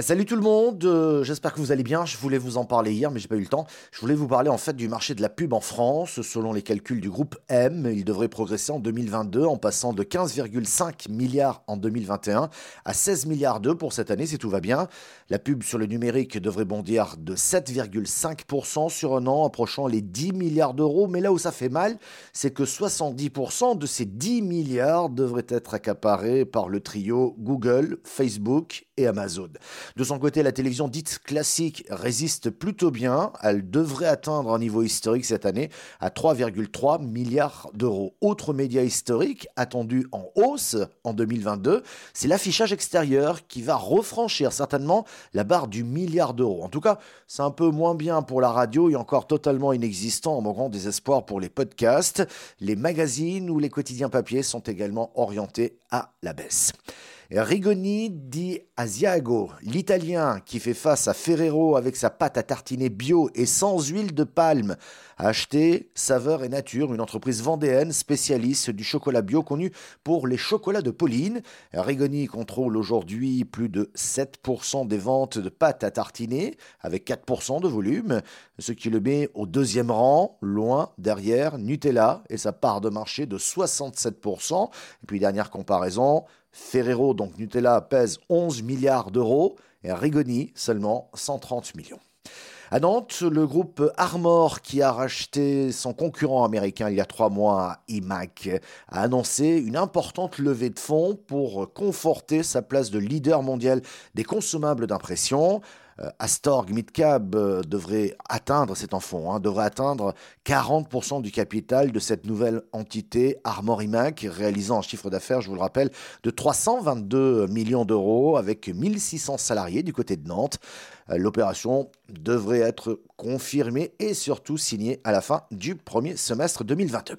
Salut tout le monde, euh, j'espère que vous allez bien. Je voulais vous en parler hier, mais j'ai pas eu le temps. Je voulais vous parler en fait du marché de la pub en France. Selon les calculs du groupe M, il devrait progresser en 2022 en passant de 15,5 milliards en 2021 à 16 milliards d'euros pour cette année si tout va bien. La pub sur le numérique devrait bondir de 7,5% sur un an, approchant les 10 milliards d'euros. Mais là où ça fait mal, c'est que 70% de ces 10 milliards devraient être accaparés par le trio Google, Facebook et Amazon. De son côté, la télévision dite classique résiste plutôt bien. Elle devrait atteindre un niveau historique cette année à 3,3 milliards d'euros. Autre média historique attendu en hausse en 2022, c'est l'affichage extérieur qui va refranchir certainement la barre du milliard d'euros. En tout cas, c'est un peu moins bien pour la radio et encore totalement inexistant en mon grand désespoir pour les podcasts. Les magazines ou les quotidiens papier sont également orientés à la baisse. Rigoni di Asiago, l'Italien qui fait face à Ferrero avec sa pâte à tartiner bio et sans huile de palme, a acheté Saveur et Nature, une entreprise vendéenne spécialiste du chocolat bio connue pour les chocolats de Pauline. Rigoni contrôle aujourd'hui plus de 7% des ventes de pâte à tartiner avec 4% de volume, ce qui le met au deuxième rang, loin derrière Nutella et sa part de marché de 67%. Et puis dernière comparaison, Ferrero, donc Nutella, pèse 11 milliards d'euros et Rigoni seulement 130 millions. À Nantes, le groupe Armor, qui a racheté son concurrent américain il y a trois mois, IMAC, a annoncé une importante levée de fonds pour conforter sa place de leader mondial des consommables d'impression. Euh, Astorg Midcab euh, devrait atteindre, c'est en fond, hein, devrait atteindre 40% du capital de cette nouvelle entité Armorimac, réalisant un chiffre d'affaires, je vous le rappelle, de 322 millions d'euros avec 1600 salariés du côté de Nantes. Euh, l'opération devrait être confirmée et surtout signée à la fin du premier semestre 2022.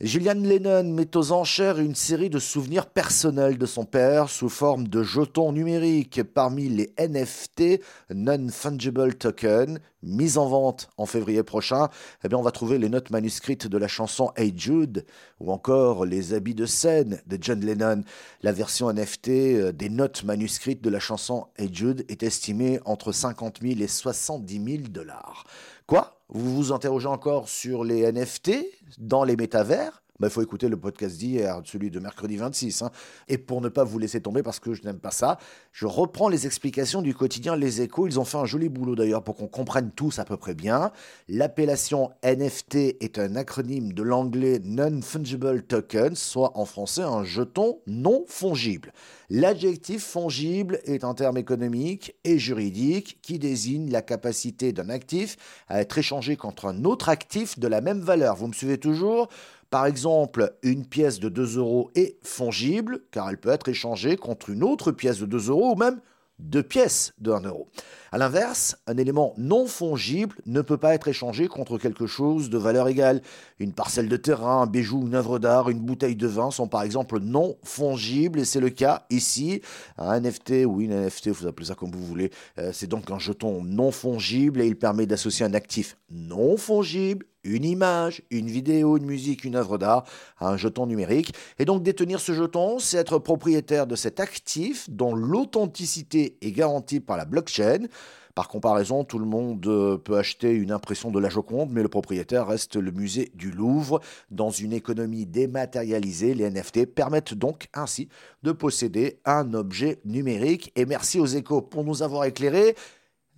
Julian Lennon met aux enchères une série de souvenirs personnels de son père sous forme de jetons numériques parmi les NFT, Non-Fungible Token, mis en vente en février prochain. Eh bien, on va trouver les notes manuscrites de la chanson Hey Jude ou encore les habits de scène de John Lennon. La version NFT euh, des notes manuscrites de la chanson Hey Jude est estimée entre 50 000 et 70 000 dollars. Quoi? Vous vous interrogez encore sur les NFT dans les métavers il bah, faut écouter le podcast d'hier, celui de mercredi 26. Hein. Et pour ne pas vous laisser tomber, parce que je n'aime pas ça, je reprends les explications du quotidien Les Échos. Ils ont fait un joli boulot d'ailleurs pour qu'on comprenne tous à peu près bien. L'appellation NFT est un acronyme de l'anglais Non-Fungible Token, soit en français un jeton non fongible. L'adjectif fongible est un terme économique et juridique qui désigne la capacité d'un actif à être échangé contre un autre actif de la même valeur. Vous me suivez toujours? Par exemple, une pièce de 2 euros est fongible car elle peut être échangée contre une autre pièce de 2 euros ou même deux pièces de 1 euro. A l'inverse, un élément non fongible ne peut pas être échangé contre quelque chose de valeur égale. Une parcelle de terrain, un bijou, une œuvre d'art, une bouteille de vin sont par exemple non fongibles et c'est le cas ici. Un NFT ou une NFT, vous appelez ça comme vous voulez, euh, c'est donc un jeton non fongible et il permet d'associer un actif non fongible une image, une vidéo, une musique, une œuvre d'art un jeton numérique. Et donc détenir ce jeton, c'est être propriétaire de cet actif dont l'authenticité est garantie par la blockchain. Par comparaison, tout le monde euh, peut acheter une impression de la Joconde, mais le propriétaire reste le musée du Louvre. Dans une économie dématérialisée, les NFT permettent donc ainsi de posséder un objet numérique. Et merci aux échos pour nous avoir éclairés.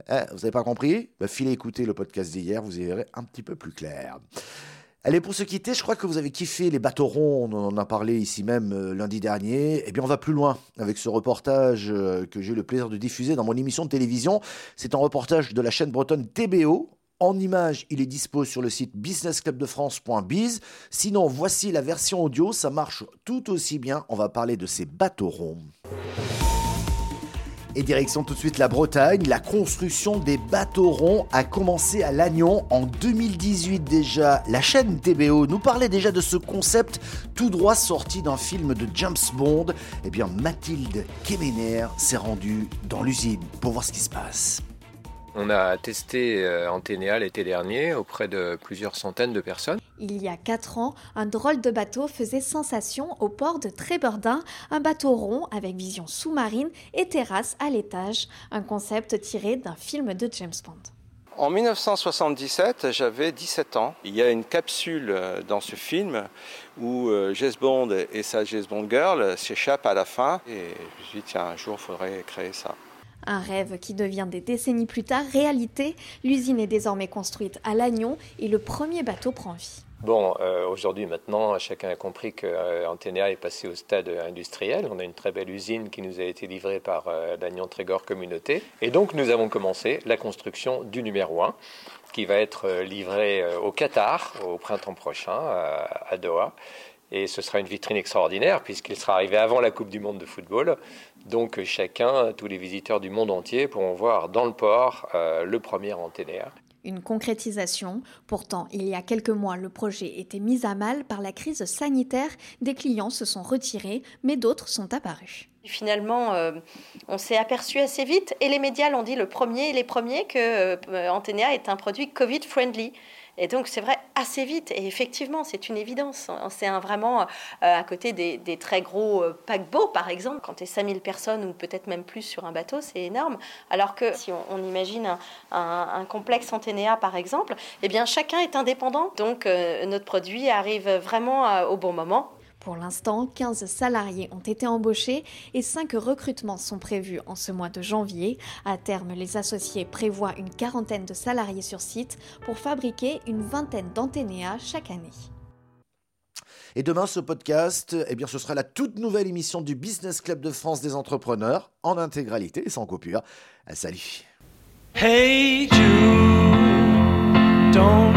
Eh, vous n'avez pas compris? Bah, Filez écouter le podcast d'hier, vous y verrez un petit peu plus clair. Allez, pour se quitter, je crois que vous avez kiffé les bateaux ronds, on en a parlé ici même euh, lundi dernier. Eh bien, on va plus loin avec ce reportage euh, que j'ai eu le plaisir de diffuser dans mon émission de télévision. C'est un reportage de la chaîne bretonne TBO. En image, il est dispo sur le site businessclubdefrance.biz. Sinon, voici la version audio, ça marche tout aussi bien. On va parler de ces bateaux ronds. Et direction tout de suite la Bretagne, la construction des bateaux ronds a commencé à Lannion en 2018 déjà. La chaîne TBO nous parlait déjà de ce concept tout droit sorti d'un film de James Bond. Eh bien Mathilde Kemener s'est rendue dans l'usine pour voir ce qui se passe. On a testé euh, Anténéa l'été dernier auprès de plusieurs centaines de personnes. Il y a quatre ans, un drôle de bateau faisait sensation au port de Trébordin, un bateau rond avec vision sous-marine et terrasse à l'étage, un concept tiré d'un film de James Bond. En 1977, j'avais 17 ans. Il y a une capsule euh, dans ce film où euh, James Bond et sa James Bond Girl s'échappent à la fin. Et je me suis dit, tiens, un jour, il faudrait créer ça. Un rêve qui devient des décennies plus tard réalité. L'usine est désormais construite à Lannion et le premier bateau prend vie. Bon, euh, aujourd'hui, maintenant, chacun a compris que euh, est passé au stade industriel. On a une très belle usine qui nous a été livrée par euh, Lannion Trégor Communauté. Et donc, nous avons commencé la construction du numéro 1 qui va être euh, livré au Qatar au printemps prochain à Doha. Et ce sera une vitrine extraordinaire puisqu'il sera arrivé avant la Coupe du Monde de football. Donc chacun, tous les visiteurs du monde entier pourront voir dans le port euh, le premier anténaire. Une concrétisation. Pourtant, il y a quelques mois, le projet était mis à mal par la crise sanitaire. Des clients se sont retirés, mais d'autres sont apparus. Finalement, euh, on s'est aperçu assez vite, et les médias l'ont dit le premier, les premiers, que euh, Anténéa est un produit Covid-friendly. Et donc, c'est vrai, assez vite. Et effectivement, c'est une évidence. C'est un, vraiment euh, à côté des, très gros euh, paquebots, par exemple. Quand tu es 5000 personnes ou peut-être même plus sur un bateau, c'est énorme. Alors que si on, imagine un, complexe Anténéa, par exemple, eh bien, chacun est indépendant. Donc, euh, notre produit arrive vraiment au bon moment. Pour l'instant, 15 salariés ont été embauchés et 5 recrutements sont prévus en ce mois de janvier. À terme, les associés prévoient une quarantaine de salariés sur site pour fabriquer une vingtaine d'anténéas chaque année. Et demain, ce podcast, eh bien, ce sera la toute nouvelle émission du Business Club de France des entrepreneurs en intégralité et sans coupure. Salut. Hey don't